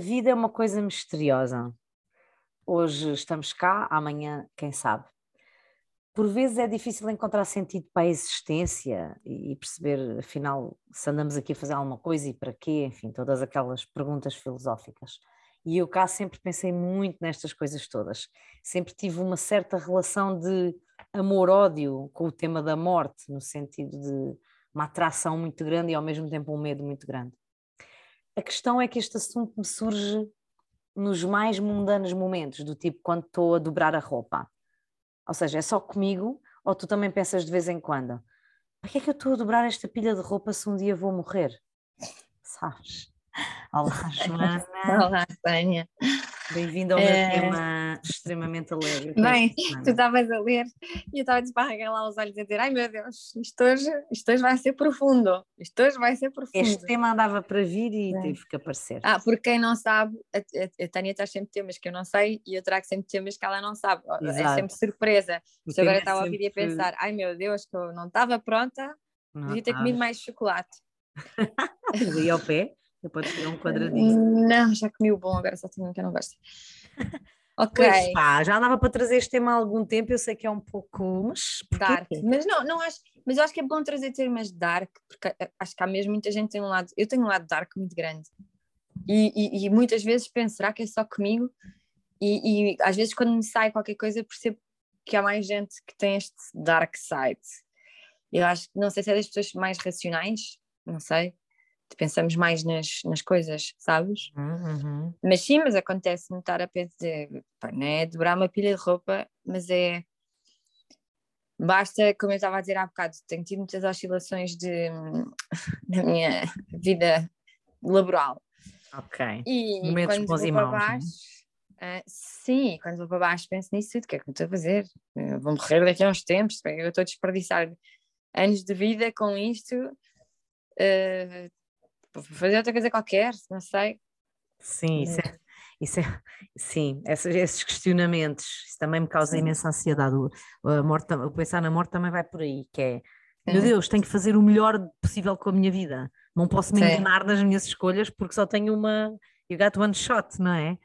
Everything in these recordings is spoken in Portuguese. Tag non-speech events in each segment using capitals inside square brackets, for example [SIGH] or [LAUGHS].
vida é uma coisa misteriosa. Hoje estamos cá, amanhã, quem sabe. Por vezes é difícil encontrar sentido para a existência e perceber, afinal, se andamos aqui a fazer alguma coisa e para quê, enfim, todas aquelas perguntas filosóficas. E eu cá sempre pensei muito nestas coisas todas. Sempre tive uma certa relação de amor-ódio com o tema da morte, no sentido de uma atração muito grande e ao mesmo tempo um medo muito grande. A questão é que este assunto me surge nos mais mundanos momentos, do tipo quando estou a dobrar a roupa. Ou seja, é só comigo ou tu também pensas de vez em quando? Para que é que eu estou a dobrar esta pilha de roupa se um dia vou morrer? [LAUGHS] Sabes? Olá, [LAUGHS] Joana. Olá, Tânia. Bem-vindo ao meu é... tema extremamente alegre. Bem, tu estavas a ler e eu estava a desbarragar lá os olhos a dizer: ai meu Deus, isto hoje, isto hoje vai ser profundo. Isto hoje vai ser profundo. Este tema andava para vir e é. teve que aparecer. Ah, porque quem não sabe, a, a, a Tânia traz sempre temas que eu não sei e eu trago sempre temas que ela não sabe. É Exato. É sempre surpresa. Se agora estava a ouvir e a pensar: ai meu Deus, que eu não estava pronta, não devia ter comido mais chocolate. [LAUGHS] Ali ao pé? Depois tirar um quadradinho. Não, já comi o bom, agora só tenho um que eu não gosto. [LAUGHS] Ok. Pois, pá, já andava para trazer este tema há algum tempo, eu sei que é um pouco. Mas dark. Mas não, não acho. Mas eu acho que é bom trazer temas dark, porque acho que há mesmo muita gente tem um lado. Eu tenho um lado dark muito grande. E, e, e muitas vezes penso, será que é só comigo? E, e, às vezes quando me sai qualquer coisa percebo que há mais gente que tem este dark side. Eu acho que não sei se é das pessoas mais racionais, não sei, pensamos mais nas, nas coisas, sabes? Uhum. Mas sim, mas acontece-me estar a pensar, pá, não é dobrar uma pilha de roupa, mas é. Basta, como eu estava a dizer há bocado, tenho tido muitas oscilações de, [LAUGHS] na minha vida laboral. Ok. E Momentos quando vou para baixo, uh, sim, quando vou para baixo penso nisso tudo, o que é que eu estou a fazer? Eu vou morrer daqui a uns tempos, eu estou a desperdiçar anos de vida com isto. Uh, fazer outra coisa qualquer, não sei. Sim, isso é, isso é, sim, esses, questionamentos, isso também me causa sim. imensa ansiedade. O, a morte, o pensar na morte também vai por aí, que é, meu Deus, tenho que fazer o melhor possível com a minha vida. Não posso me sim. enganar nas minhas escolhas porque só tenho uma. You got one shot, não é?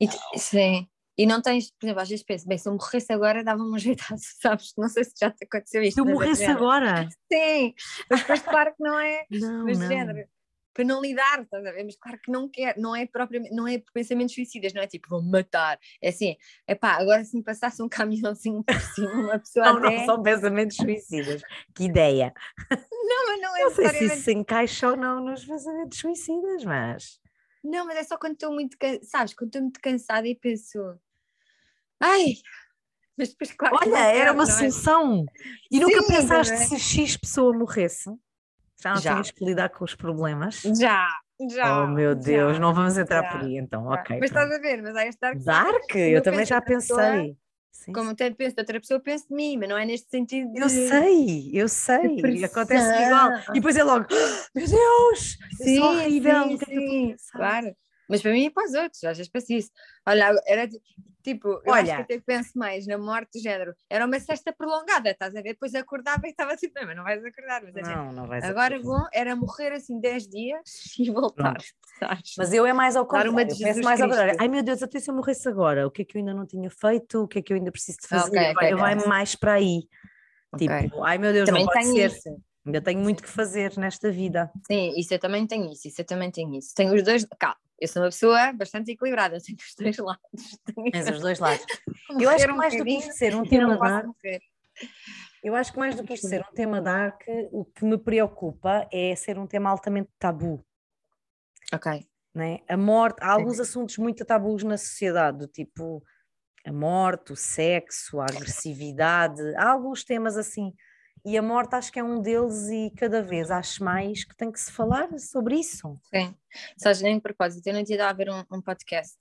E, sim. E não tens, por exemplo, às vezes penso, bem, se eu morresse agora dava-me um jeitaço, [LAUGHS] sabes? Não sei se já te aconteceu isto. Se eu morresse agora? Sim, mas depois claro que não é. Não, mas não. género para não lidar, estás a ver? Mas claro que não quer, não é propriamente, não é pensamentos suicidas, não é tipo, vou matar, é assim, é pá, agora se me passasse um caminhãozinho [LAUGHS] por cima, uma pessoa Não, até... não são pensamentos suicidas, [LAUGHS] que ideia! Não, mas não é Não sei se isso se encaixa ou não nos pensamentos suicidas, mas... Não, mas é só quando estou muito, sabes, quando estou muito cansada e penso, ai... Mas depois, claro, Olha, era uma é? solução! E Sim, nunca pensaste é? se X pessoa morresse? Já não já. tinhas que lidar com os problemas? Já, já. Oh meu Deus, já, não vamos entrar já. por aí então, ok. Mas estás a ver, mas há este Dark. Dark, eu, eu também já pensei. Pessoa, sim, como até penso de outra pessoa, penso de mim, mas não é neste sentido. De... Eu sei, eu sei, acontece igual. E depois é logo, oh, meu Deus, sim, é horrível. Sim, sim, claro. Mas para mim e para os outros, às vezes penso isso. Olha, era tipo, eu Olha, acho que até penso mais na morte do género. Era uma cesta prolongada, estás a ver? Depois acordava e estava assim, não, mas não vais acordar. Mas não, não vais Agora acordar. bom, era morrer assim 10 dias [LAUGHS] e voltar. Mas eu é mais ao contrário, uma eu penso mais ao contrário. Ai meu Deus, até se eu morresse agora, o que é que eu ainda não tinha feito? O que é que eu ainda preciso de fazer? Okay, okay, vai, okay. mais para aí. Tipo, ai meu Deus, Também não pode ser. Isso. Ainda tenho muito que fazer nesta vida. Sim, isso eu também tenho isso, isso eu também tenho isso. Tenho os dois, calma, eu sou uma pessoa bastante equilibrada, [LAUGHS] tenho os dois lados. Tens os dois lados. eu acho que mais do que isto ser um tema dark, eu acho que mais do que isto ser um tema dark, o que me preocupa é ser um tema altamente tabu. Ok. Né? A morte, há alguns assuntos muito tabus na sociedade, do tipo a morte, o sexo, a agressividade, há alguns temas assim e a morte acho que é um deles e cada vez acho mais que tem que se falar sobre isso. Sim, sabes, nem de propósito, eu não tinha a ver um, um, podcast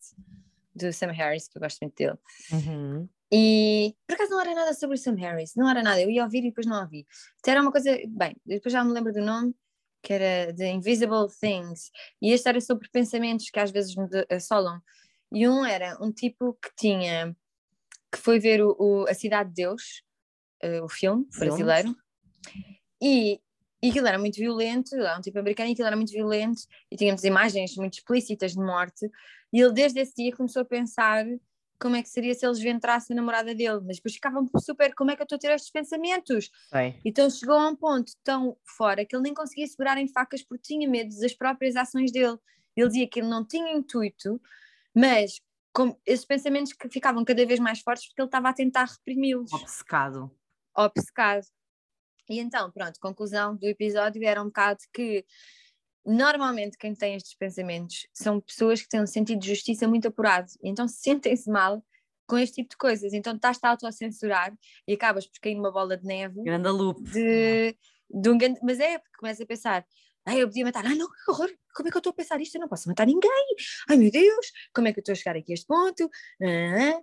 do Sam Harris, que eu gosto muito dele, uhum. e por acaso não era nada sobre o Sam Harris, não era nada, eu ia ouvir e depois não ouvi. Então era uma coisa, bem, depois já me lembro do nome, que era The Invisible Things, e este era sobre pensamentos que às vezes me assolam, e um era um tipo que tinha, que foi ver o, o A Cidade de Deus, uh, o filme, brasileiro, e e aquilo era muito violento, era um tipo americano, e aquilo era muito violento, e tínhamos imagens muito explícitas de morte, e ele desde esse dia começou a pensar como é que seria se eles entrassem a namorada dele, mas depois ficavam super, como é que eu estou a ter estes pensamentos? Sei. Então chegou a um ponto tão fora que ele nem conseguia segurar em facas porque tinha medo das próprias ações dele. Ele dizia que ele não tinha intuito, mas com esses pensamentos que ficavam cada vez mais fortes porque ele estava a tentar reprimi-los. Obcecado. Obcecado. E então, pronto, conclusão do episódio era um bocado que normalmente quem tem estes pensamentos são pessoas que têm um sentido de justiça muito apurado, e então sentem-se mal com este tipo de coisas, então estás-te a autocensurar e acabas por cair numa bola de neve Grande loop. de, de um grande, mas é porque começa a pensar Ai, eu podia matar, ai não, que horror, como é que eu estou a pensar isto? Eu não posso matar ninguém, ai meu Deus, como é que eu estou a chegar aqui a este ponto? Ah,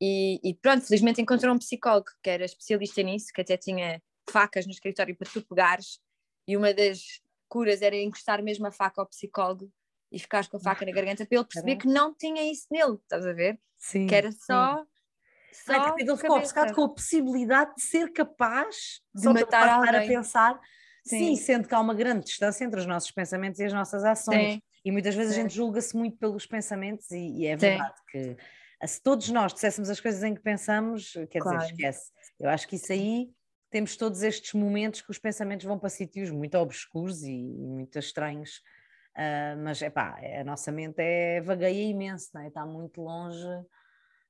e, e pronto, felizmente encontrou um psicólogo que era especialista nisso, que até tinha facas no escritório para tu pegares, e uma das curas era encostar mesmo a faca ao psicólogo e ficares com a faca na garganta para ele perceber que não tinha isso nele, estás a ver? Sim. Que era só. só Ai, porque ele ficou obcecado com a possibilidade de ser capaz De só matar parar a alguém. pensar. Sim. Sim. sendo que há uma grande distância entre os nossos pensamentos e as nossas ações. Sim. E muitas vezes Sim. a gente julga-se muito pelos pensamentos, e, e é verdade que ah, se todos nós disséssemos as coisas em que pensamos, quer Claro. dizer, esquece. Eu acho que isso aí temos todos estes momentos que os pensamentos vão para sítios muito obscuros e, e muito estranhos. Ah, mas é pá, a nossa mente é vagueia imenso, não é? está muito longe,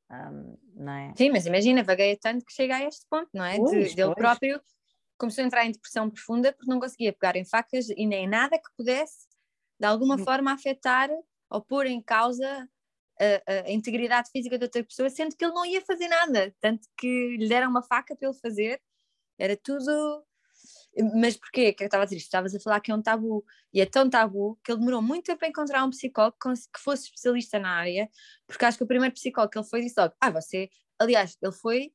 ah, não é? Sim, mas imagina, vagueia tanto que chega a este ponto, não é? De, dele pois. próprio começou a entrar em depressão profunda porque não conseguia pegar em facas e nem nada que pudesse de alguma Hum. forma afetar ou pôr em causa a, a integridade física da outra pessoa, sendo que ele não ia fazer nada, tanto que lhe deram uma faca para ele fazer, era tudo. Mas porquê? Que eu estava a dizer isto? Estavas a falar que é um tabu, e é tão tabu que ele demorou muito tempo a encontrar um psicólogo que fosse especialista na área, porque acho que o primeiro psicólogo que ele foi disse logo: Ah, você. Aliás, ele foi,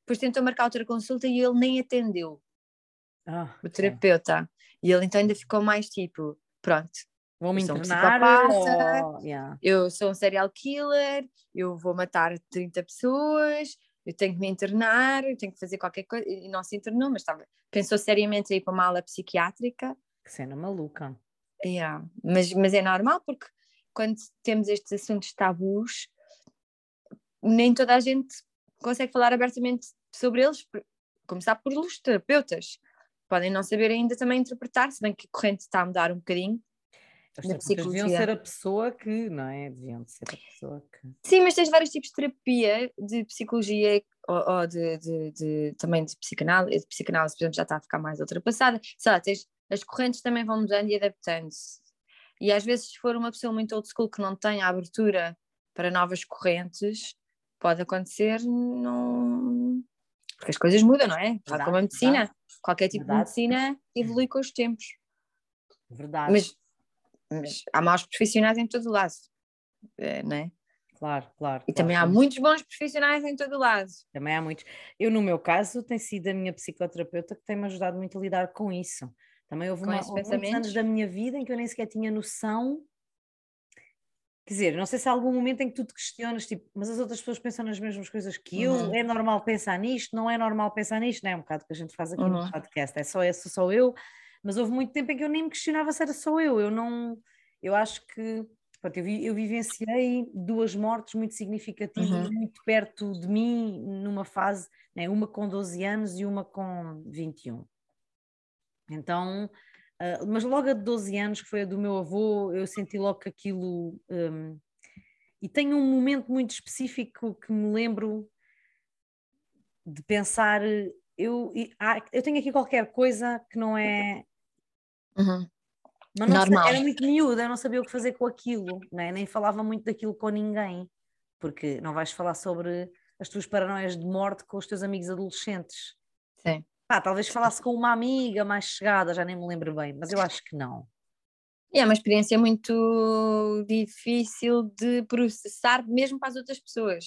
depois tentou marcar outra consulta e ele nem atendeu, Ah, o terapeuta. E ele então ainda ficou mais tipo: Pronto, Um internar ou- yeah. eu sou um serial killer, eu vou matar 30 pessoas, eu tenho que me internar, eu tenho que fazer qualquer coisa. E não se internou, mas estava, pensou seriamente em ir para uma ala psiquiátrica. Que cena maluca. Yeah. Mas, mas é normal porque quando temos estes assuntos tabus, nem toda a gente consegue falar abertamente sobre eles, começar por os terapeutas. Podem não saber ainda também interpretar, se bem que a corrente está a mudar um bocadinho. Da terapeutas deviam ser a pessoa que, não é? Deviam ser a pessoa que. Sim, mas tens vários tipos de terapia, de psicologia ou, ou de, de- de- também de psicanálise. De psicanálise, por exemplo, já está a ficar mais ultrapassada. Sei lá, tens, as correntes também vão mudando e adaptando-se. E às vezes, se for uma pessoa muito old school que não tem a abertura para novas correntes, pode acontecer não. Porque as coisas mudam, não é? Tal como a medicina. verdade. Qualquer tipo Verdade. de medicina evolui com os tempos. Verdade. Mas, mas há maus profissionais em todo o lado. eh, Não é? Claro, claro. E claro, também há muitos bons profissionais em todo o lado. Também há muitos. Eu, no meu caso, tem sido a minha psicoterapeuta que tem-me ajudado muito a lidar com isso. Também houve, uma, houve muitos anos da minha vida em que eu nem sequer tinha noção. Quer dizer, não sei se há algum momento em que tu te questionas, tipo, mas as outras pessoas pensam nas mesmas coisas que eu, Uhum. é normal pensar nisto, não é normal pensar nisto, não é um bocado que a gente faz aqui no Uhum. podcast, é só esse, sou eu, mas houve muito tempo em que eu nem me questionava se era só eu, eu não, eu acho que, pronto, eu, eu vivenciei duas mortes muito significativas, Uhum. muito perto de mim, numa fase, né, uma com 12 anos e uma com 21. Então, ah, mas logo a de 12 anos, que foi a do meu avô, eu senti logo que aquilo. hum, e tenho um momento muito específico que me lembro de pensar. Eu, ah, eu tenho aqui qualquer coisa que não é. Uhum. Mas não sei, Normal. era muito miúda, eu não sabia o que fazer com aquilo, né? nem falava muito daquilo com ninguém, porque não vais falar sobre as tuas paranoias de morte com os teus amigos adolescentes. Sim. Pá, talvez falasse com uma amiga mais chegada, já nem me lembro bem, mas eu acho que não. É uma experiência muito difícil de processar mesmo para as outras pessoas.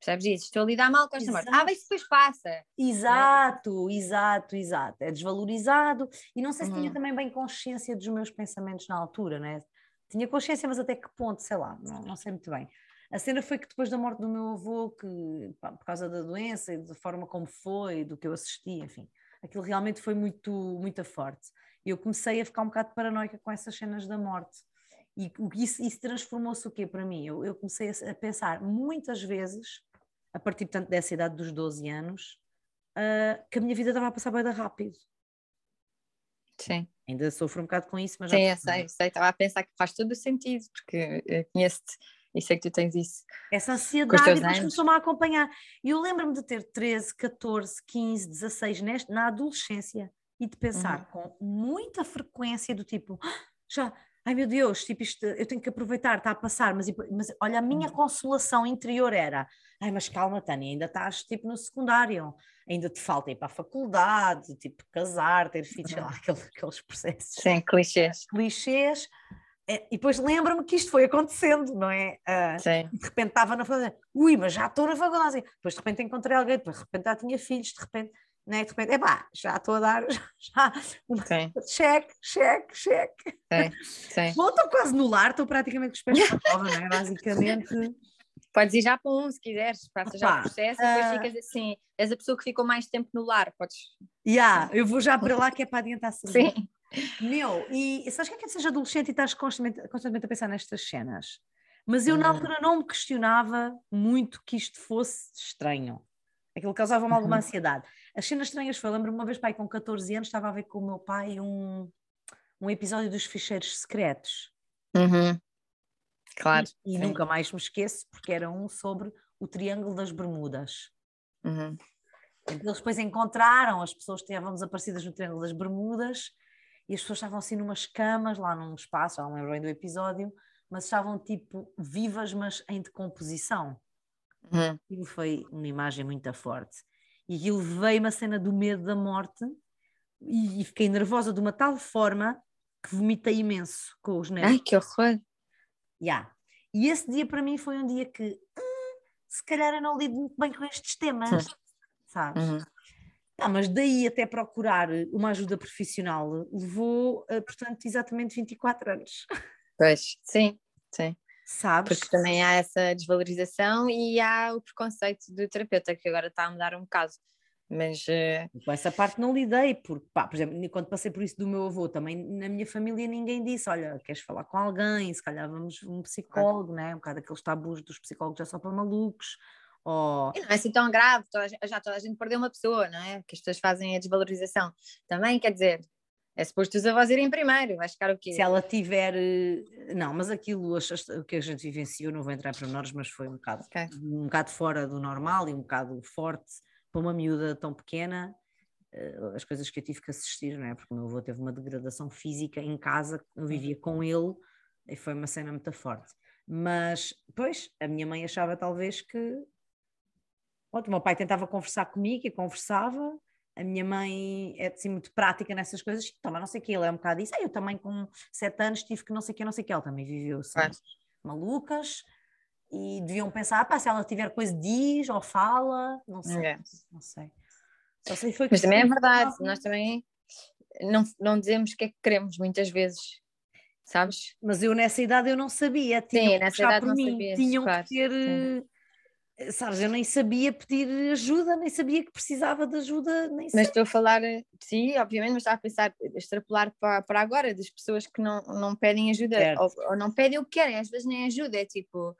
Percebes isso? Estou a lidar mal com esta morte. Ah, mas depois passa. Exato, exato, exato. É desvalorizado e não sei se tinha Uhum. também bem consciência dos meus pensamentos na altura, né? Tinha consciência, mas até que ponto, sei lá, não, não sei muito bem. A cena foi que depois da morte do meu avô, que pá, por causa da doença e da forma como foi, do que eu assisti, enfim, aquilo realmente foi muito, muito forte. E eu comecei a ficar um bocado paranoica com essas cenas da morte. E isso, isso transformou-se o quê para mim? Eu, eu comecei a, a, pensar muitas vezes, a partir, portanto, dessa idade dos 12 anos, uh, que a minha vida estava a passar bem rápido. Sim. Ainda sofro um bocado com isso, mas Sim, já... eu sei, sei. Estava a pensar que faz todo o sentido, porque conheço-te e sei que tu tens isso. Essa ansiedade depois começou-me a acompanhar. E eu lembro-me de ter 13, 14, 15, 16 neste, na adolescência e de pensar uhum. com muita frequência do tipo, ah, já, ai meu Deus, tipo isto, eu tenho que aproveitar, está a passar, mas, mas olha, a minha uhum. consolação interior era, ai mas calma Tânia, ainda estás tipo no secundário, ainda te falta ir para a faculdade, tipo casar, ter filhos, sei lá, aqueles, aqueles processos. Sim, clichês. Clichês, é, e depois lembro-me que isto foi acontecendo, não é? Uh, Sim. De repente estava na faculdade, ui, mas já estou na faculdade. Depois de repente encontrei alguém, depois de repente já tinha filhos, de repente, né? de repente, epá, já estou a dar, [LAUGHS] já, Sim. cheque, cheque, cheque. Sim. Sim. [LAUGHS] Bom, estou quase no lar, estou praticamente com os pés para a não é? Basicamente. [LAUGHS] Podes ir já para um se quiseres, faça já o processo e depois ah. ficas assim, és a pessoa que ficou mais tempo no lar, podes. Yeah, eu vou já para lá que é para adiantar Sim. Meu, e sabes que é que seja adolescente e estás constantemente, constantemente a pensar nestas cenas? Mas eu na hum. altura não me questionava muito que isto fosse estranho. Aquilo causava-me alguma uhum. ansiedade. As cenas estranhas foi, lembro-me uma vez, pai, com 14 anos, estava a ver com o meu pai um, um episódio dos ficheiros secretos. Uhum. Claro. E, e nunca mais me esqueço, porque era um sobre o Triângulo das Bermudas. Uhum. Eles depois encontraram as pessoas que estávamos aparecidas no Triângulo das Bermudas e as pessoas estavam assim numas camas, lá num espaço, já não lembro bem do episódio, mas estavam tipo vivas, mas em decomposição. Uhum. Aquilo foi uma imagem muito forte. E aquilo veio uma cena do medo da morte e, e fiquei nervosa de uma tal forma que vomitei imenso com os nervos. Ai, que horror! Yeah. E esse dia para mim foi um dia que hum, se calhar eu não lido muito bem com estes temas, uhum. sabes? Uhum. Ah, mas daí até procurar uma ajuda profissional levou, eh, portanto, exatamente 24 anos. [LAUGHS] Pois, sim, sim. Sabes? Porque também há essa desvalorização e há o preconceito do terapeuta, que agora está a mudar um bocado. Mas. Uh... Com essa parte não lidei, porque, pá, por exemplo, quando passei por isso do meu avô, também na minha família ninguém disse: olha, queres falar com alguém? Se calhar vamos um psicólogo, né? um bocado aqueles tabus dos psicólogos já só para malucos. Ou... E não é assim tão grave, toda, já toda a gente perdeu uma pessoa, não é? Que as pessoas fazem a desvalorização. Também quer dizer, é suposto os avós irem primeiro, vai ficar o quê? Se ela tiver. Não, mas aquilo, o que a gente vivenciou, não vou entrar para menores, mas foi um bocado, okay. um bocado fora do normal e um bocado forte para uma miúda tão pequena. Eh, as coisas que eu tive que assistir, não é? Porque o meu avô teve uma degradação física em casa, eu vivia com ele e foi uma cena muito forte. Mas, pois, a minha mãe achava talvez que Pronto, o meu pai tentava conversar comigo e conversava. A minha mãe é assim muito prática nessas coisas. Toma, não sei o que, ele é um bocado isso. Ah, eu também com sete anos tive que não sei o que, não sei o que. Ele também viveu assim, é. malucas. E deviam pensar, ah, pá, se ela tiver coisa diz ou fala, não sei. É. Não sei. Só sei foi Mas também é verdade, nós também não, não dizemos o que é que queremos muitas vezes sabes? Mas eu nessa idade eu não sabia, tinham Sim, nessa idade não mim, sabias, tinham claro, que ter sim. Eh, sabes, eu nem sabia pedir ajuda, nem sabia que precisava de ajuda, nem Mas estou a falar, sim, obviamente, mas estava a pensar, extrapolar para, para agora, das pessoas que não, não pedem ajuda, ou, ou, não pedem o que querem, às vezes nem ajuda, é tipo,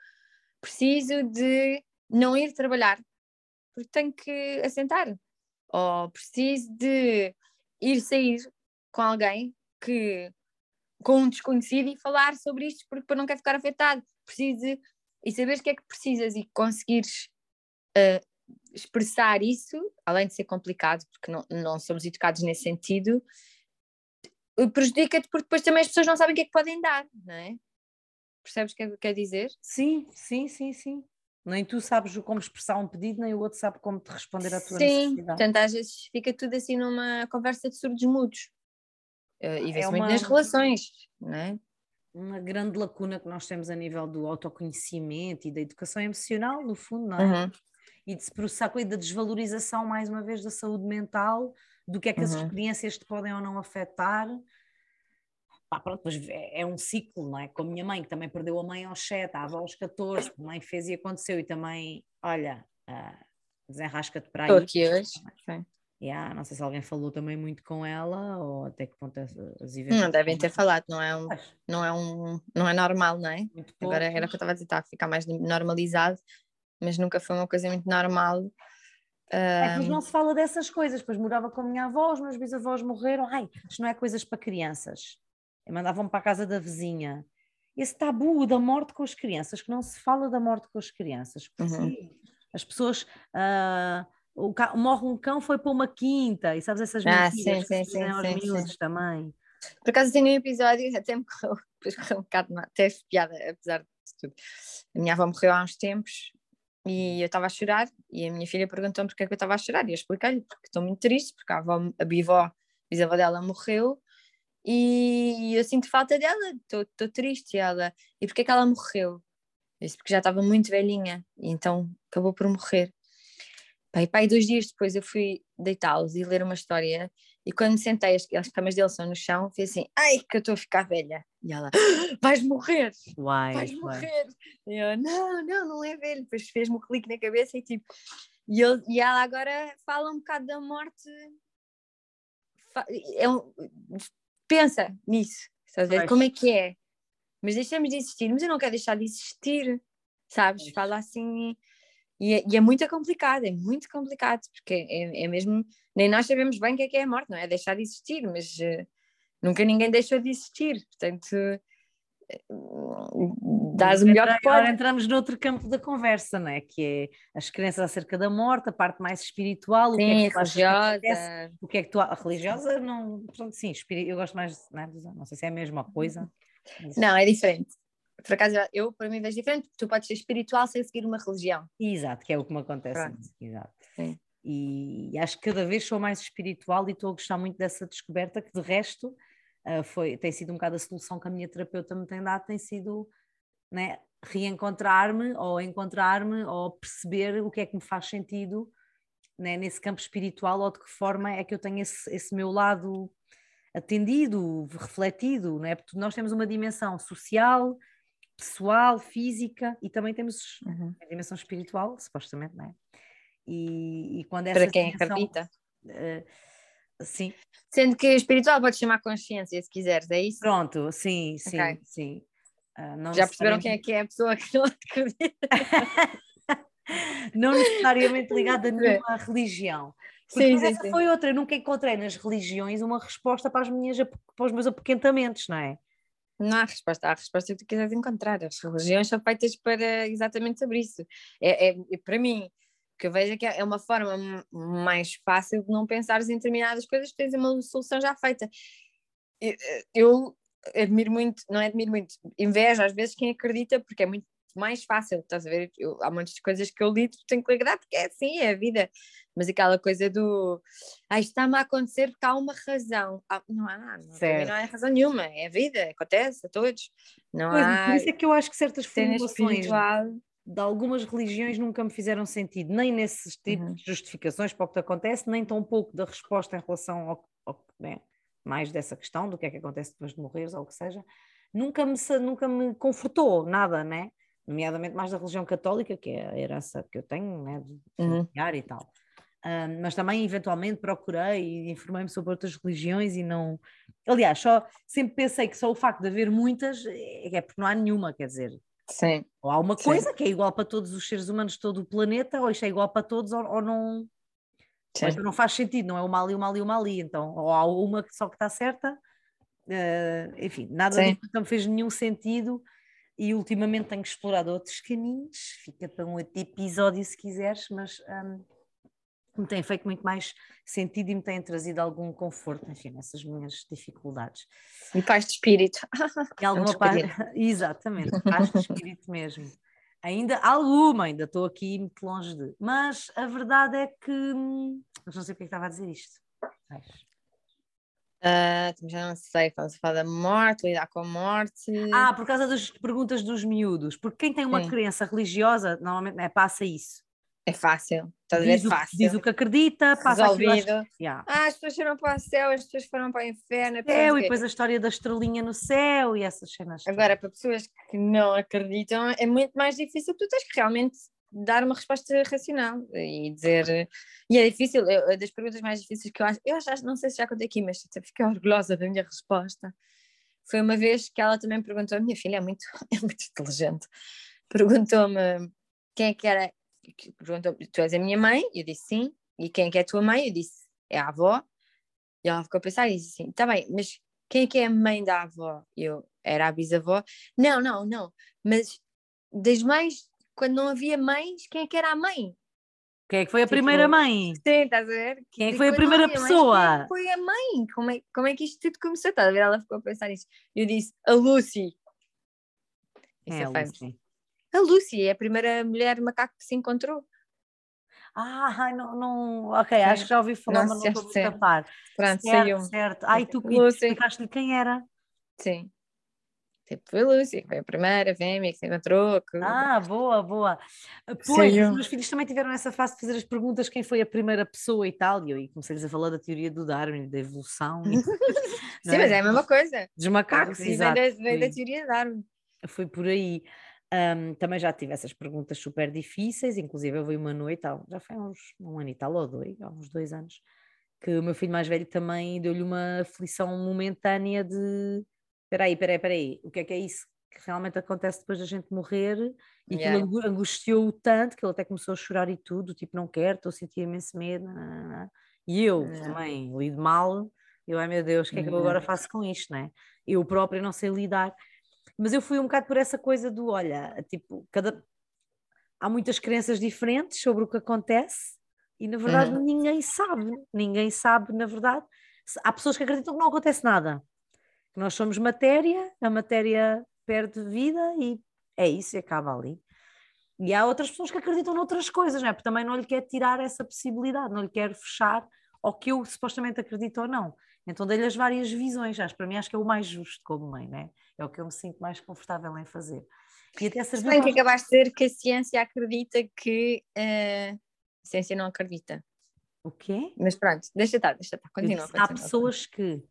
preciso de não ir trabalhar, porque tenho que assentar, ou preciso de ir sair com alguém que com um desconhecido e falar sobre isto porque não quer ficar afetado, preciso de e saberes o que é que precisas e conseguires uh, expressar isso, além de ser complicado, porque não, não somos educados nesse sentido, prejudica-te porque depois também as pessoas não sabem o que é que podem dar, não é? Percebes o que é que quer dizer? Sim, sim, sim, sim. Nem tu sabes como expressar um pedido, nem o outro sabe como te responder à tua sim, necessidade. Sim, portanto às vezes fica tudo assim numa conversa de surdos mudos. Uh, e vê-se é muito uma... nas relações, não é? Uma grande lacuna que nós temos a nível do autoconhecimento e da educação emocional, no fundo, não é? Uhum. E de se processar com a da desvalorização, mais uma vez, da saúde mental, do que é que as uhum. experiências te podem ou não afetar. Pá, pronto, mas é, é um ciclo, não é? Com a minha mãe, que também perdeu a mãe aos 7, a avó aos 14, a mãe fez e aconteceu, e também, olha, uh, desenrasca-te para aí. Estou aqui hoje. Sim. Yeah, não sei se alguém falou também muito com ela ou até que ponto as Não devem ter falado, não é um, não é um, não é normal, não é? Muito Agora era o que eu estava a dizer, está a ficar mais normalizado, mas nunca foi uma coisa muito normal. É, mas não se fala dessas coisas, pois morava com a minha avó, os meus bisavós morreram, ai, isto não é coisas para crianças. Mandavam-me para a casa da vizinha. Esse tabu da morte com as crianças, que não se fala da morte com as crianças. Uhum. As pessoas uh, o ca... morre um cão foi para uma quinta, e sabes essas ah, mentiras sim, sim, sim, aos miúdos também. Por acaso tenho um episódio, [LAUGHS] até me correu, depois correu um bocado, até piada, apesar de tudo. A minha avó morreu há uns tempos e eu estava a chorar e a minha filha perguntou-me porque é que eu estava a chorar e eu expliquei-lhe porque estou muito triste, porque a, avó, a bivó, bisavó dela morreu e eu sinto falta dela, estou triste e ela, e porque é que ela morreu? Eu disse porque já estava muito velhinha e então acabou por morrer. Pai, pai, dois dias depois eu fui deitá-los e ler uma história e quando sentei, as, as camas deles são no chão, fui assim, ai que eu estou a ficar velha. E ela, vais morrer, Uai, vais morrer. E eu, não, não, não é velho. Depois fez-me um clique na cabeça e tipo, e, eu, e ela agora fala um bocado da morte. É um, pensa nisso, estás a ver? Como é que é? Mas deixamos de existir, mas eu não quero deixar de existir, sabes? Fala assim e é, e é, muito complicado, é muito complicado, porque é, é, mesmo, nem nós sabemos bem o que é que é a morte, não é? Deixar de existir, mas uh, nunca ninguém deixou de existir, portanto, uh, dás o melhor que Agora entramos noutro campo da conversa, não é? Que é as crenças acerca da morte, a parte mais espiritual, sim, o que é que religiosa. Que o que é que tu, a religiosa, não, pronto, sim, eu gosto mais, não, é? não sei se é a mesma coisa. Mas... Não, é diferente por acaso eu para mim vejo diferente, porque tu podes ser espiritual sem seguir uma religião. Exato, que é o que me acontece. Exato. Sim. E acho que cada vez sou mais espiritual e estou a gostar muito dessa descoberta, que de resto uh, foi, tem sido um bocado a solução que a minha terapeuta me tem dado, tem sido né, reencontrar-me ou encontrar-me ou perceber o que é que me faz sentido né, nesse campo espiritual ou de que forma é que eu tenho esse, esse meu lado atendido, refletido, né? porque nós temos uma dimensão social, pessoal, física e também temos uhum. a dimensão espiritual, supostamente, não é? E, e quando essa Para quem dimensão, acredita. Uh, sim. Sendo que espiritual pode chamar consciência, se quiseres, é isso? Pronto, sim, sim, okay. sim. Uh, Já perceberam quem é que é a pessoa que não acredita? [LAUGHS] não necessariamente ligada a nenhuma religião. sim, sim, essa sim. foi outra, eu nunca encontrei nas religiões uma resposta para, as minhas, para os meus apoquentamentos, não é? Não há resposta, há a resposta que tu quiseres encontrar. As religiões são feitas para exatamente sobre isso. É, é, é para mim, que eu vejo é que é uma forma mais fácil de não pensares em determinadas coisas, tens uma solução já feita. Eu, eu admiro muito, não é admiro muito, invejo às vezes quem acredita, porque é muito mais fácil, estás a ver? Eu, há muitas coisas que eu li, tu tenho que agradar, porque é assim, é a vida. Mas aquela coisa do ah, isto está-me a acontecer porque há uma razão. Ah, não há nada, não, há razão nenhuma, é a vida, acontece a todos. Não pois, há. Por isso é que eu acho que certas formulações de algumas religiões nunca me fizeram sentido, nem nesses tipos uhum. de justificações para o que te acontece, nem tão pouco da resposta em relação ao, ao né, mais dessa questão do que é que acontece depois de morreres ou o que seja. Nunca me, nunca me confortou nada, né? Nomeadamente mais da religião católica, que é a herança que eu tenho, né, de uhum. e tal. Um, mas também eventualmente procurei e informei-me sobre outras religiões e não. Aliás, só sempre pensei que só o facto de haver muitas é, é porque não há nenhuma, quer dizer. Sim. Ou há uma coisa Sim. que é igual para todos os seres humanos de todo o planeta, ou isto é igual para todos, ou, ou não. Sim. Então não faz sentido, não é uma ali, uma ali, uma ali. Então, ou há uma só que está certa, uh, enfim, nada disso não fez nenhum sentido e ultimamente tenho explorado outros caminhos, fica para um outro episódio se quiseres, mas um, me tem feito muito mais sentido e me tem trazido algum conforto, enfim, nessas minhas dificuldades. E paz de espírito. E alguma paz, [LAUGHS] exatamente, paz de espírito mesmo. Ainda alguma, ainda estou aqui muito longe de. Mas a verdade é que. Hum, mas não sei porque é estava a dizer isto. Uh, já não sei, quando se fala da morte, lidar com a morte. Ah, por causa das perguntas dos miúdos. Porque quem tem uma Sim. crença religiosa, normalmente né, passa isso. É fácil, estás a ver? Diz, fácil. diz o que acredita, passa Resolvido. Aquilo, yeah. Ah, as pessoas foram para o céu, as pessoas foram para o inferno. Céu, e depois a história da estrelinha no céu e essas cenas. Agora, para pessoas que não acreditam, é muito mais difícil, tu tens que realmente dar uma resposta racional e dizer. E é difícil, é das perguntas mais difíceis que eu acho. Eu já, não sei se já contei aqui, mas fiquei orgulhosa da minha resposta. Foi uma vez que ela também perguntou: a minha filha é muito, [LAUGHS] é muito inteligente, perguntou-me quem é que era. Perguntou, tu és a minha mãe? Eu disse sim. E quem é que é a tua mãe? Eu disse: é a avó. E ela ficou a pensar e disse assim: tá bem, mas quem é que é a mãe da avó? Eu era a bisavó. Não, não, não. Mas das mães, quando não havia mães, quem é que era a mãe? Quem é que foi a tipo, primeira mãe? Sim, estás a ver? Quem é que foi a primeira pessoa? Mães, quem foi a mãe? Como é, como é que isto tudo começou? Estás a ver? Ela ficou a pensar nisso. Eu disse, a Lucy. é, a Lucy. A Lucy é a primeira mulher macaco que se encontrou. Ah, não, não, ok, acho que já ouvi falar, não, mas não estou muito a par. Pronto, certo, saiu. certo. Ai, tu explicaste-lhe quem era? Sim. Tipo, foi Lúcia, que foi a primeira fêmea que se encontrou. Que... Ah, boa, boa. Ah, pois, os meus filhos também tiveram essa fase de fazer as perguntas quem foi a primeira pessoa e tal, e eu comecei-lhes a falar da teoria do Darwin, da evolução. E... [LAUGHS] [LAUGHS] Sim, é? mas é a mesma coisa. Dos macacos, exato. Vem da, teoria de Darwin. Foi por aí. Um, também já tive essas perguntas super difíceis, inclusive eu vi uma noite, já foi há uns um ano e tal, ou dois, há uns dois anos, que o meu filho mais velho também deu-lhe uma aflição momentânea de espera aí, espera aí, espera aí, o que é que é isso que realmente acontece depois da gente morrer e yeah. angustiou-o tanto que ele até começou a chorar e tudo, tipo, não quero, estou a sentir imenso medo. Não, não, não. E eu yeah. também lido mal, eu, ai meu Deus, o que é que eu agora faço com isto, né? Eu própria não sei lidar. Mas eu fui um bocado por essa coisa do, olha, tipo, cada... há muitas crenças diferentes sobre o que acontece e na verdade uhum. ninguém sabe, ninguém sabe, na verdade. Há pessoas que acreditam que não acontece nada nós somos matéria, a matéria perde vida e é isso e acaba ali. E há outras pessoas que acreditam noutras coisas, não é? Porque também não lhe quer tirar essa possibilidade, não lhe quer fechar ao que eu supostamente acredito ou não. Então dei-lhe as várias visões, acho, para mim acho que é o mais justo como mãe, né? é o que eu me sinto mais confortável em fazer. E até serviu bem que acabaste de dizer que a ciência acredita que uh, a ciência não acredita. O quê? Mas pronto, deixa estar, deixa estar, continua. Continua há pessoas que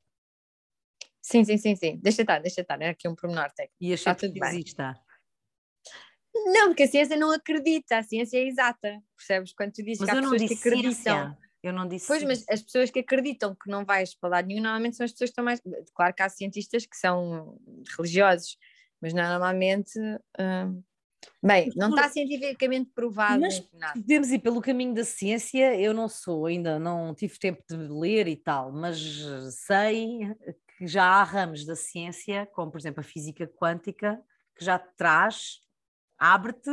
Sim, sim, sim, sim. Deixa estar, deixa estar. É aqui um pormenor técnico. E achar tudo que bem. exista. Não, porque a ciência não acredita, a ciência é exata. Percebes? Quando tu dizes mas que há pessoas que acreditam. Ciência. Eu não disse. Pois, mas as pessoas que acreditam que não vais para lado nenhum, normalmente são as pessoas que estão mais. Claro que há cientistas que são religiosos, mas normalmente. Hum... Bem, não está cientificamente provado mas nada. Podemos ir pelo caminho da ciência, eu não sou, ainda não tive tempo de ler e tal, mas sei que já há ramos da ciência, como por exemplo a física quântica, que já te traz, abre-te,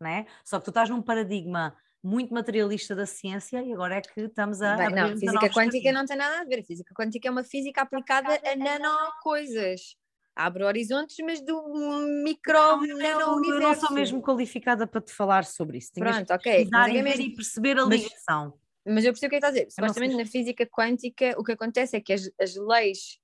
né? só que tu estás num paradigma muito materialista da ciência e agora é que estamos a. Bem, não, física quântica não tem nada a ver. Física quântica é uma física aplicada a nano-coisas. Abre horizontes, mas do micro nano Eu não sou mesmo qualificada para te falar sobre isso. Tinhas Pronto, ok. Mas é mesmo... e perceber a ligação. Mas, mas eu percebo o que é que estás a dizer. Supostamente na física quântica o que acontece é que as, as leis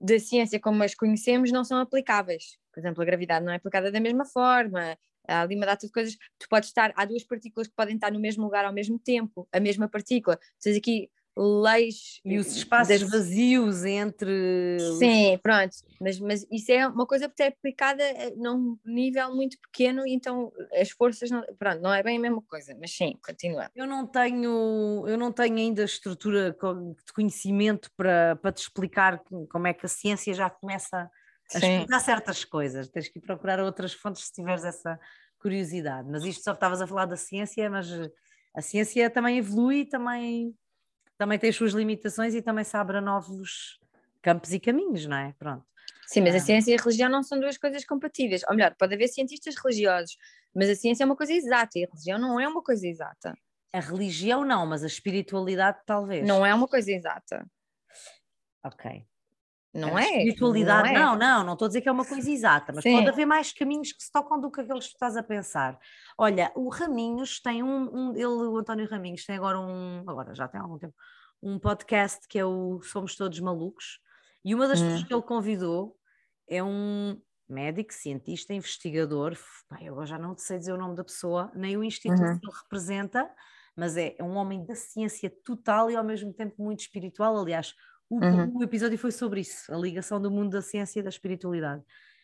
da ciência como as conhecemos não são aplicáveis. Por exemplo, a gravidade não é aplicada da mesma forma, há ali uma data de coisas. Tu podes estar, há duas partículas que podem estar no mesmo lugar ao mesmo tempo, a mesma partícula. Tens aqui leis. E os espaços das... vazios entre. Sim, pronto. Mas, mas isso é uma coisa que é aplicada eh, num nível muito pequeno, então as forças. Não, pronto, não é bem a mesma coisa, mas sim, continua. Eu não tenho, eu não tenho ainda estrutura de conhecimento para, para te explicar como é que a ciência já começa a sim. explicar certas coisas. Tens que procurar outras fontes se tiveres essa curiosidade. Mas isto só estavas a falar da ciência, mas a ciência também evolui, também também tem as suas limitações e também se abre a novos campos e caminhos, não é? Pronto. Sim, mas a ah. ciência e a religião não são duas coisas compatíveis. Ou melhor, pode haver cientistas religiosos, mas a ciência é uma coisa exata e a religião não é uma coisa exata. A religião não, mas a espiritualidade talvez. Não é uma coisa exata. Ok. Não é? Espiritualidade, não, é. não, não, não estou a dizer que é uma coisa exata, mas Sim. pode haver mais caminhos que se tocam do que aqueles que estás a pensar. Olha, o Raminhos tem um, um ele, o António Raminhos, tem agora um, agora já tem algum tempo, um podcast que é o Somos Todos Malucos, e uma das hum. pessoas que ele convidou é um médico, cientista, investigador, pai, eu já não sei dizer o nome da pessoa, nem o instituto uhum. que ele representa, mas é, é um homem da ciência total e ao mesmo tempo muito espiritual, aliás, o, uhum. o, episódio foi sobre isso, a ligação do mundo da ciência e da espiritualidade.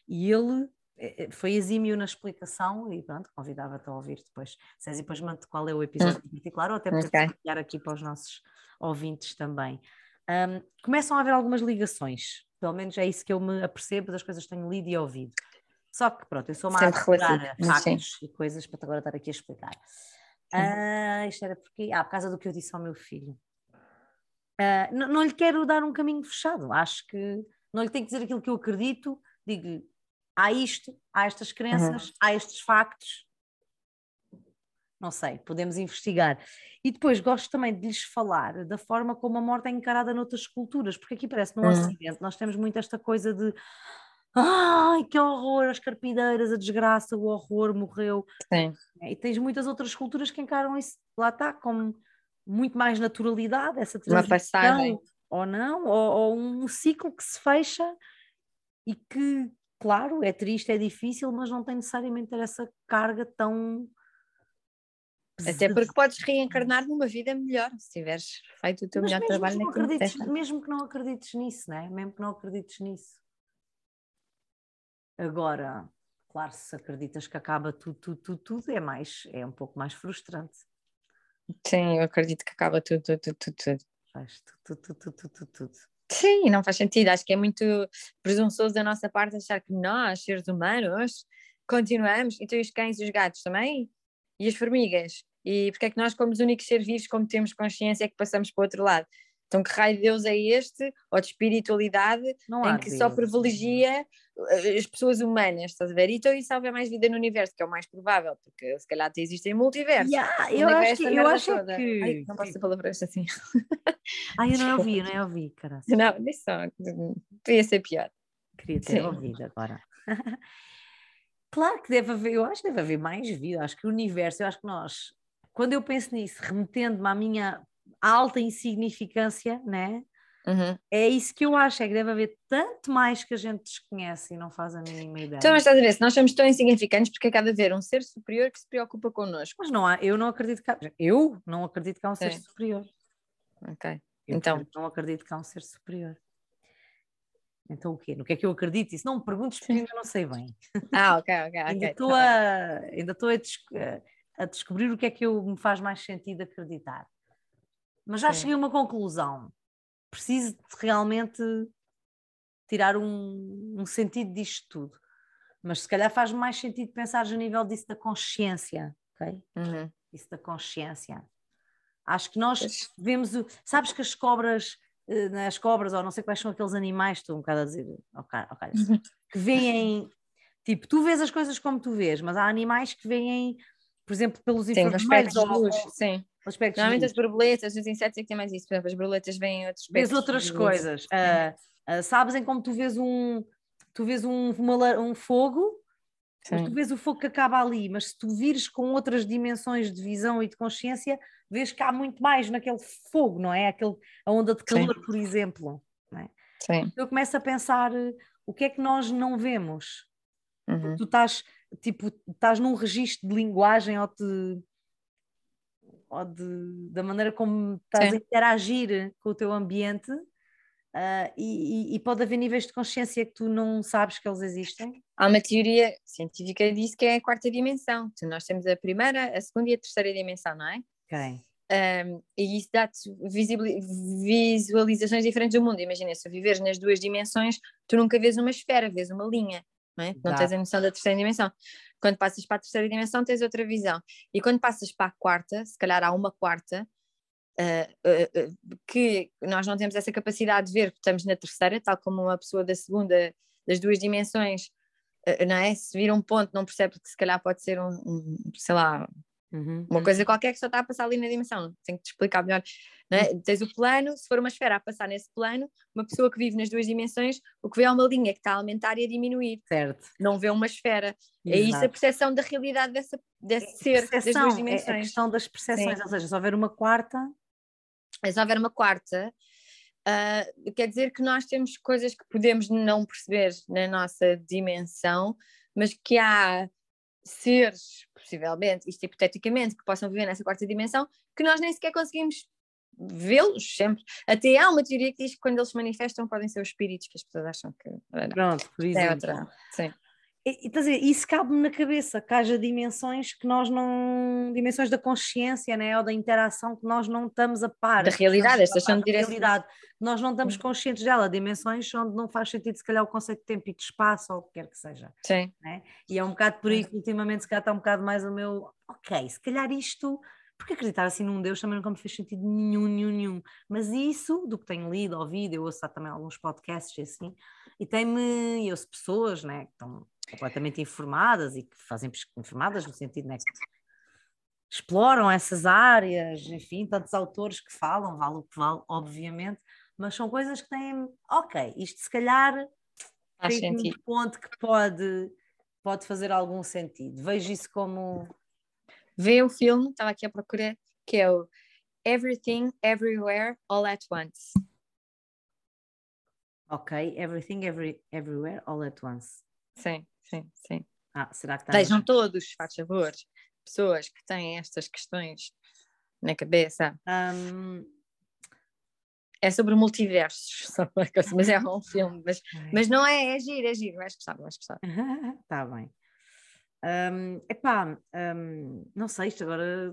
E ele é, é, foi exímio na explicação e pronto, convidava-te a ouvir depois. Se depois mando qual é o episódio hum. em particular, ou até para okay. partilhar aqui para os nossos ouvintes também. Um, começam a haver algumas ligações, pelo menos é isso que eu me apercebo das coisas que tenho lido e ouvido. Só que pronto, eu sou uma a factos e coisas para agora estar aqui a explicar. Uh, isto era porque, ah, por causa do que eu disse ao meu filho. Uh, não, não lhe quero dar um caminho fechado, acho que não lhe tenho que dizer aquilo que eu acredito, digo há isto, há estas crenças, uhum. há estes factos. Não sei, podemos investigar. E depois gosto também de lhes falar da forma como a morte é encarada noutras culturas, porque aqui parece no uhum. Ocidente nós temos muito esta coisa de ai que horror, as carpideiras, a desgraça, o horror, morreu. Sim. E tens muitas outras culturas que encaram isso, lá está, como muito mais naturalidade, essa transição. Ou não, ou, ou um ciclo que se fecha e que claro, é triste, é difícil, mas não tem necessariamente ter essa carga tão. Até porque podes reencarnar numa vida melhor se tiveres feito o teu mas melhor trabalho naquilo Mesmo que não acredites nisso, né? mesmo que não acredites nisso. Agora, claro, se acreditas que acaba tudo, tudo, tudo, tudo, é mais, é um pouco mais frustrante. Sim, eu acredito que acaba tudo, tudo, tudo, tudo. Faz tudo, tudo, tudo, tudo, tudo. Sim, não faz sentido. Acho que é muito presunçoso da nossa parte achar que nós, seres humanos, continuamos, então os cães e os gatos também, e as formigas. E porque é que nós, como os únicos seres vivos, como temos consciência, é que passamos para o outro lado? Então, que raio de Deus é este, ou de espiritualidade, não em que Deus. só privilegia eh, as pessoas humanas, estás a ver? Então, isso houver mais vida no universo, que é o mais provável, porque se calhar existem multiversos. Yeah, eu acho que, eu acho toda. que... Ai, não posso ser palavras assim. [LAUGHS] Ai, eu não ouvi, eu [LAUGHS] não ouvi, cara. Não, deixa só, podia ser pior. Queria ter Sim. ouvido agora. [LAUGHS] claro que deve haver, eu acho que deve haver mais vida, acho que o universo, eu acho que nós, quando eu penso nisso, remetendo-me à minha alta insignificância, né? Uhum. É isso que eu acho, é que deve haver tanto mais que a gente desconhece e não faz a mínima ideia. Então, mas estás a ver, se nós somos tão insignificantes, porque é cada haver um ser superior que se preocupa connosco. Mas não há, eu não acredito que há, eu não acredito que há um ser superior. Ok. Eu então. Não acredito que há um ser superior. Então o quê? No que é que eu acredito? Isso não me perguntes porque ainda não sei bem. Ah, ok, ok. [LAUGHS] ainda estou okay. a, ainda a, a descobrir o que é que eu, me faz mais sentido acreditar. Mas já Sim. cheguei a uma conclusão. Preciso de realmente tirar um, um sentido disto tudo. Mas se calhar faz mais sentido pensar a nível disso da consciência, ok? Uhum. Isso da consciência. Acho que nós vemos o. Sabes que as cobras, eh, as cobras, ou não sei quais são aqueles animais, estou um bocado a dizer, ok, ok, [LAUGHS] que veem. Tipo, tu vês as coisas como tu vês, mas há animais que veem, por exemplo, pelos infravermelhos. Sim, sim. Aspectos Normalmente as borboletas, os insetos é que têm mais isso. Por exemplo, as borboletas veem outros. Vês outras coisas. Uh, uh, sabes em como tu vês um, tu vês um, uma, um fogo, mas tu vês o fogo que acaba ali, mas se tu vires com outras dimensões de visão e de consciência, vês que há muito mais naquele fogo, não é? Aquele, a onda de calor, Sim. por exemplo. É? Sim. Então eu começo a pensar o que é que nós não vemos. Uhum. Tu estás, tipo, estás num registro de linguagem ou de ou de, da maneira como estás Sim. a interagir com o teu ambiente uh, e, e, pode haver níveis de consciência que tu não sabes que eles existem? Há uma teoria científica disso que é a quarta dimensão. Então, nós temos a primeira, a segunda e a terceira dimensão, não é? Ok. Um, e isso dá-te visualizações diferentes do mundo. Imagina, se viveres nas duas dimensões, tu nunca vês uma esfera, vês uma linha, não é? Não tens a noção da terceira dimensão. Quando passas para a terceira dimensão, tens outra visão. E quando passas para a quarta, se calhar há uma quarta, uh, uh, que nós não temos essa capacidade de ver, porque estamos na terceira, tal como uma pessoa da segunda, das duas dimensões, não é? Se vir um ponto, não percebe que se calhar pode ser um, um sei lá, Uhum. Uma coisa qualquer que só está a passar ali na dimensão, tenho que te explicar melhor. É? Uhum. Tens o plano, se for uma esfera a passar nesse plano, uma pessoa que vive nas duas dimensões, o que vê é uma linha que está a aumentar e a diminuir. Certo. Não vê uma esfera. Exato. É isso a percepção da realidade dessa, desse é, ser das duas dimensões. É a questão das percepções, Sim. ou seja, se houver uma quarta. Se houver uma quarta, uh, quer dizer que nós temos coisas que podemos não perceber na nossa dimensão, mas que há seres, possivelmente, isto hipoteticamente, que possam viver nessa quarta dimensão, que nós nem sequer conseguimos vê-los sempre. Até há uma teoria que diz que quando eles se manifestam podem ser os espíritos que as pessoas acham que. Pronto, por é exemplo. É outra. Sim. E, e, dizer, isso cabe-me na cabeça, que haja dimensões que nós não. dimensões da consciência, né? ou da interação que nós não estamos a par. Da realidade, estas são de realidade. Nós não estamos conscientes dela, dimensões onde não faz sentido, se calhar, o conceito de tempo e de espaço, ou o que quer que seja. Sim. Né? E é um bocado por aí que ultimamente, se calhar, está um bocado mais o meu. Ok, se calhar isto. Porque acreditar assim num Deus também nunca me fez sentido nenhum, nenhum, nenhum. Mas isso, do que tenho lido, ouvido, eu ouço também alguns podcasts e assim, e tem-me, eu ouço pessoas, né, que estão completamente informadas e que fazem informadas no sentido né, que exploram essas áreas, enfim, tantos autores que falam, vale o que vale, obviamente, mas são coisas que têm, ok, isto se calhar Faz tem sentido. um ponto que pode, pode fazer algum sentido. Vejo isso como. Vê o filme, estava aqui a procurar, que é o Everything, Everywhere, All at Once. Ok, Everything, every, Everywhere, All at Once. Sim. Sim, sim. Ah, será que está Vejam todos, faz favor, pessoas que têm estas questões na cabeça. Um... É sobre multiversos, [LAUGHS] mas é um filme, mas, mas não é, é giro, é giro, vais gostar, vais gostar. Está bem. Um, epá, um, não sei, isto agora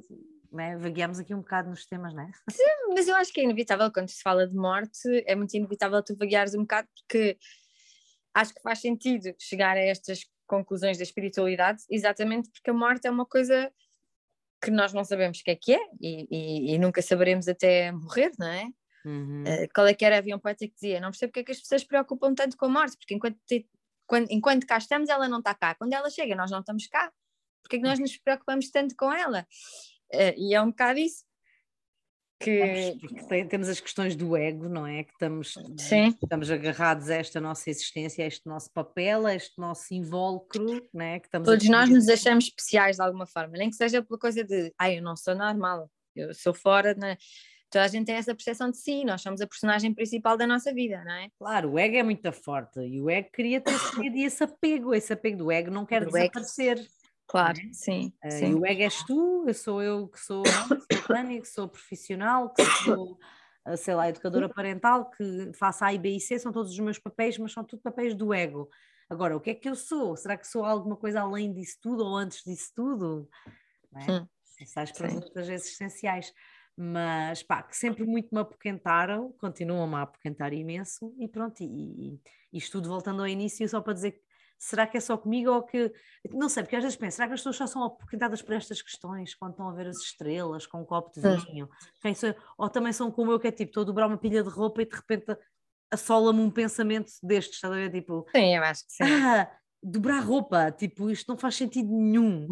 né, vagueamos aqui um bocado nos temas, não é? [LAUGHS] Sim, mas eu acho que é inevitável quando se fala de morte, é muito inevitável tu vagueares um bocado, porque acho que faz sentido chegar a estas conclusões da espiritualidade, exatamente porque a morte é uma coisa que nós não sabemos o que é que é e, e, e nunca saberemos até morrer, não é? Uhum. Uh, qual é que era? Havia um poeta que dizia: Não percebo porque é que as pessoas se preocupam tanto com a morte, porque enquanto, te, quando, enquanto cá estamos, ela não está cá. Quando ela chega, nós não estamos cá. Porque é que nós nos preocupamos tanto com ela? Uh, e é um bocado isso que temos as questões do ego, não é? Que estamos, Sim. estamos agarrados a esta nossa existência, a este nosso papel, a este nosso invólucro, não é? Que estamos Todos nós nos achamos especiais de alguma forma, nem que seja pela coisa de, ai, eu não sou normal, eu sou fora, né? Toda a gente tem essa percepção de si, nós somos a personagem principal da nossa vida, não é? Claro, o ego é muito forte e o ego queria ter esse apego, esse apego do ego não quer desaparecer. Ego Claro, é? sim, uh, sim. E o ego és tu, eu sou eu que sou, sou Tânia, que sou profissional, que sou, ah, sei lá, educadora parental, que faço A, B e C, são todos os meus papéis, mas são tudo papéis do ego. Agora, o que é que eu sou? Será que sou alguma coisa além disso tudo ou antes disso tudo? Não é? Hum. Essas perguntas existenciais. Mas, pá, que sempre muito me apoquentaram, continuam-me a apoquentar imenso, e pronto, e, e isto tudo voltando ao início, só para dizer que será que é só comigo ou que. Não sei, porque às vezes penso, será que as pessoas só são apoquentadas por estas questões quando estão a ver as estrelas com um copo de vinho? Ou também são como eu, que é tipo, estou a dobrar uma pilha de roupa e de repente assola-me um pensamento destes, estás a ver? Tipo, sim, eu acho que sim. Ah, dobrar roupa, tipo, isto não faz sentido nenhum.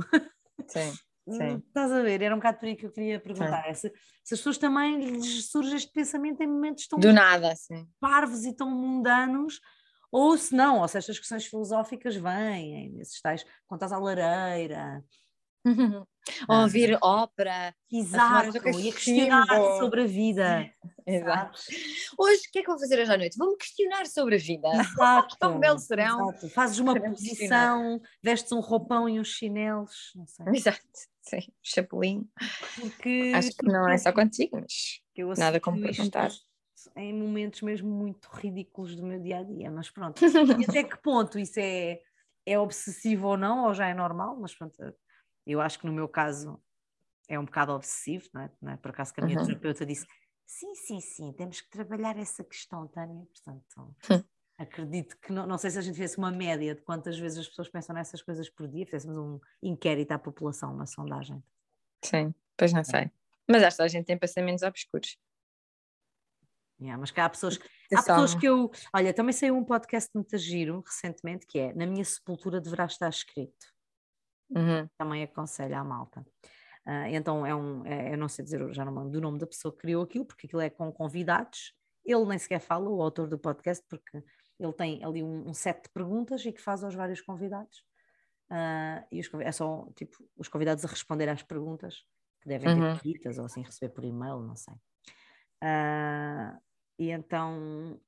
Sim. [LAUGHS] Sim. Estás a ver? Era um bocado por aí que eu queria perguntar. Se, se, as pessoas também lhes surge este pensamento em momentos tão do nada, sim. parvos e tão mundanos, ou se não, ou se estas questões filosóficas vêm, nesses tais, estás à lareira. [LAUGHS] ou ouvir ópera. Exato, a e a questionar sobre a vida. Exato. Hoje, o que é que vou fazer hoje à noite? Vou-me questionar sobre a vida. Exato. Tão belo serão. Exato. Fazes uma posição, vestes um roupão e uns chinelos, não sei. [LAUGHS] Exato, sim, chapelinho. Porque, Acho que não é só contigo, mas nada como perguntar em momentos mesmo muito ridículos do meu dia a dia, mas pronto. [LAUGHS] E até que ponto isso é, é obsessivo ou não, ou já é normal, mas pronto, eu acho que no meu caso é um bocado obsessivo, não é? Não é? Por acaso que a minha uhum. terapeuta disse: sim, sim, sim, temos que trabalhar essa questão, Tânia. Portanto, hum. acredito que não, não sei se a gente fizesse uma média de quantas vezes as pessoas pensam nessas coisas por dia, fizéssemos um inquérito à população, uma sondagem. Sim, pois não é. sei. Mas acho que a gente tem pensamentos obscuros. Yeah, mas cá há pessoas, há pessoas que eu. Olha, também saiu um podcast muito giro recentemente que é Na minha sepultura deverá estar escrito. Uhum. Também aconselho à malta. Uh, então é um, é, eu não sei dizer já não lembro do nome da pessoa que criou aquilo, porque aquilo é com convidados. Ele nem sequer fala, o autor do podcast, porque ele tem ali um, um set de perguntas e que faz aos vários convidados. Uh, e os, é só tipo os convidados a responder às perguntas que devem ter uhum. ou assim receber por e-mail, não sei. Uh, e então,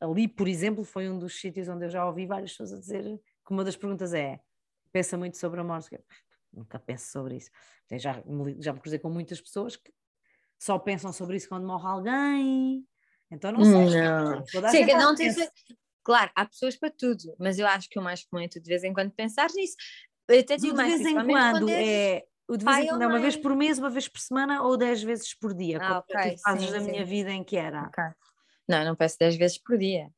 ali, por exemplo, foi um dos sítios onde eu já ouvi várias pessoas a dizer que uma das perguntas é: pensa muito sobre a morte? Nunca penso sobre isso. Já, já me cruzei com muitas pessoas que só pensam sobre isso quando morre alguém. Então não sei. Não. Sim, tem, Claro, há pessoas para tudo, mas eu acho que o mais comum é tu de vez em quando pensares nisso. Eu até De digo mais, vez em principalmente quando és- é. O de vez em quando é uma vez por mês, uma vez por semana ou dez vezes por dia. Ah, ok, fases sim, da sim. minha vida em que era. Ok. Não, não peço 10 vezes por dia.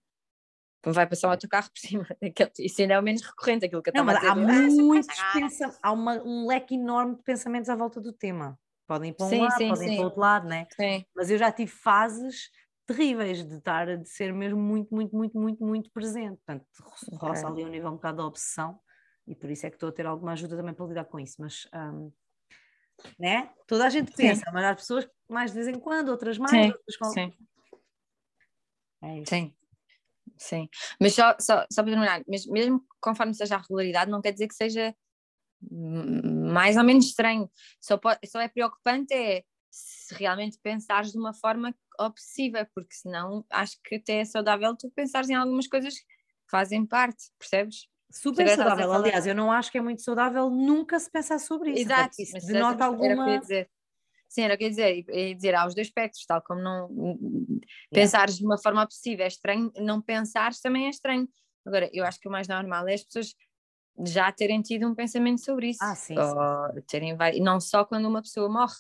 Vai passar o autocarro por cima. [LAUGHS] Isso ainda é o menos recorrente, aquilo que eu estava a há dizer. "Ah, muitos sempre vai chegar". pensa- há uma- um leque enorme de pensamentos à volta do tema. Podem ir para um Sim, lado, sim, podem ir para o outro lado, né? Sim, Mas eu já tive fases terríveis de estar de ser mesmo muito, muito, muito, muito, muito presente. Portanto, ro- roça Ok. ali um nível um bocado de obsessão e por isso é que estou a ter alguma ajuda também para lidar com isso. Mas hum, né? toda a gente Sim. pensa, mas há pessoas mais de vez em quando, outras mais, Sim, outras com... sim. É. Sim, sim. Mas só, só, só para terminar, mas mesmo conforme seja a regularidade, não quer dizer que seja mais ou menos estranho. Só, pode, só é preocupante é se realmente pensares de uma forma obsessiva, porque senão acho que até é saudável tu pensares em algumas coisas que fazem parte, percebes? Super saudável. Aliás, eu não acho que é muito saudável nunca se pensar sobre isso. Exato, isso mas denota era alguma. ia dizer. Sim, era o que eu ia dizer, ia dizer, há os dois espectros, tal como não pensares de uma forma obsessiva é estranho, não pensares também é estranho. Agora, eu acho que o mais normal é as pessoas já terem tido um pensamento sobre isso. Ah, sim, sim, terem não só quando uma pessoa morre.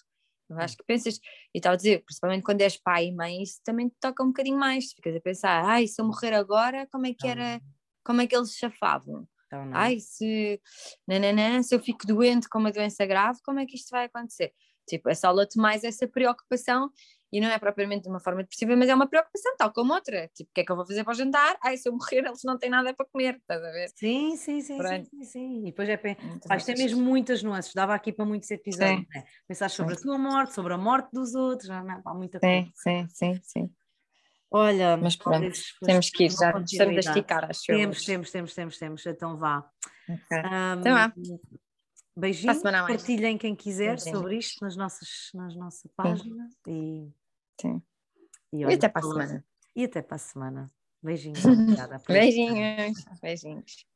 Eu acho que pensas, e a dizer, principalmente quando és pai e mãe, isso também te toca um bocadinho mais. Ficas a pensar, ai, se eu morrer agora, como é que era, como é que eles chafavam? então não. ai, se, nananã, se eu fico doente com uma doença grave, como é que isto vai acontecer? Tipo, assola-te mais essa preocupação e não é propriamente de uma forma depressiva, mas é uma preocupação tal como outra. Tipo, o que é que eu vou fazer para o jantar? Ai, se eu morrer, eles não têm nada para comer, estás a ver? Sim, sim, sim, sim, sim, sim. E depois é. pen- Pá, isto é mesmo muitas nuances, dava aqui para muitos episódios, né? Pensar sobre Sim. a tua morte, sobre a morte dos outros, não, há muita coisa. Sim, sim, sim, sim. Olha, Mas pronto, Temos que ir, já estamos a esticar, acho eu. Temos, temos, temos, temos, temos, então vá. Ok. Ahm, Então vá. Partilhem quem quiser sobre isto nas nossas, nas nossa página e, Sim. e, E olha, até para a semana. E até para a semana. Beijinhos, [LAUGHS] obrigada. Beijinhos. Beijinhos.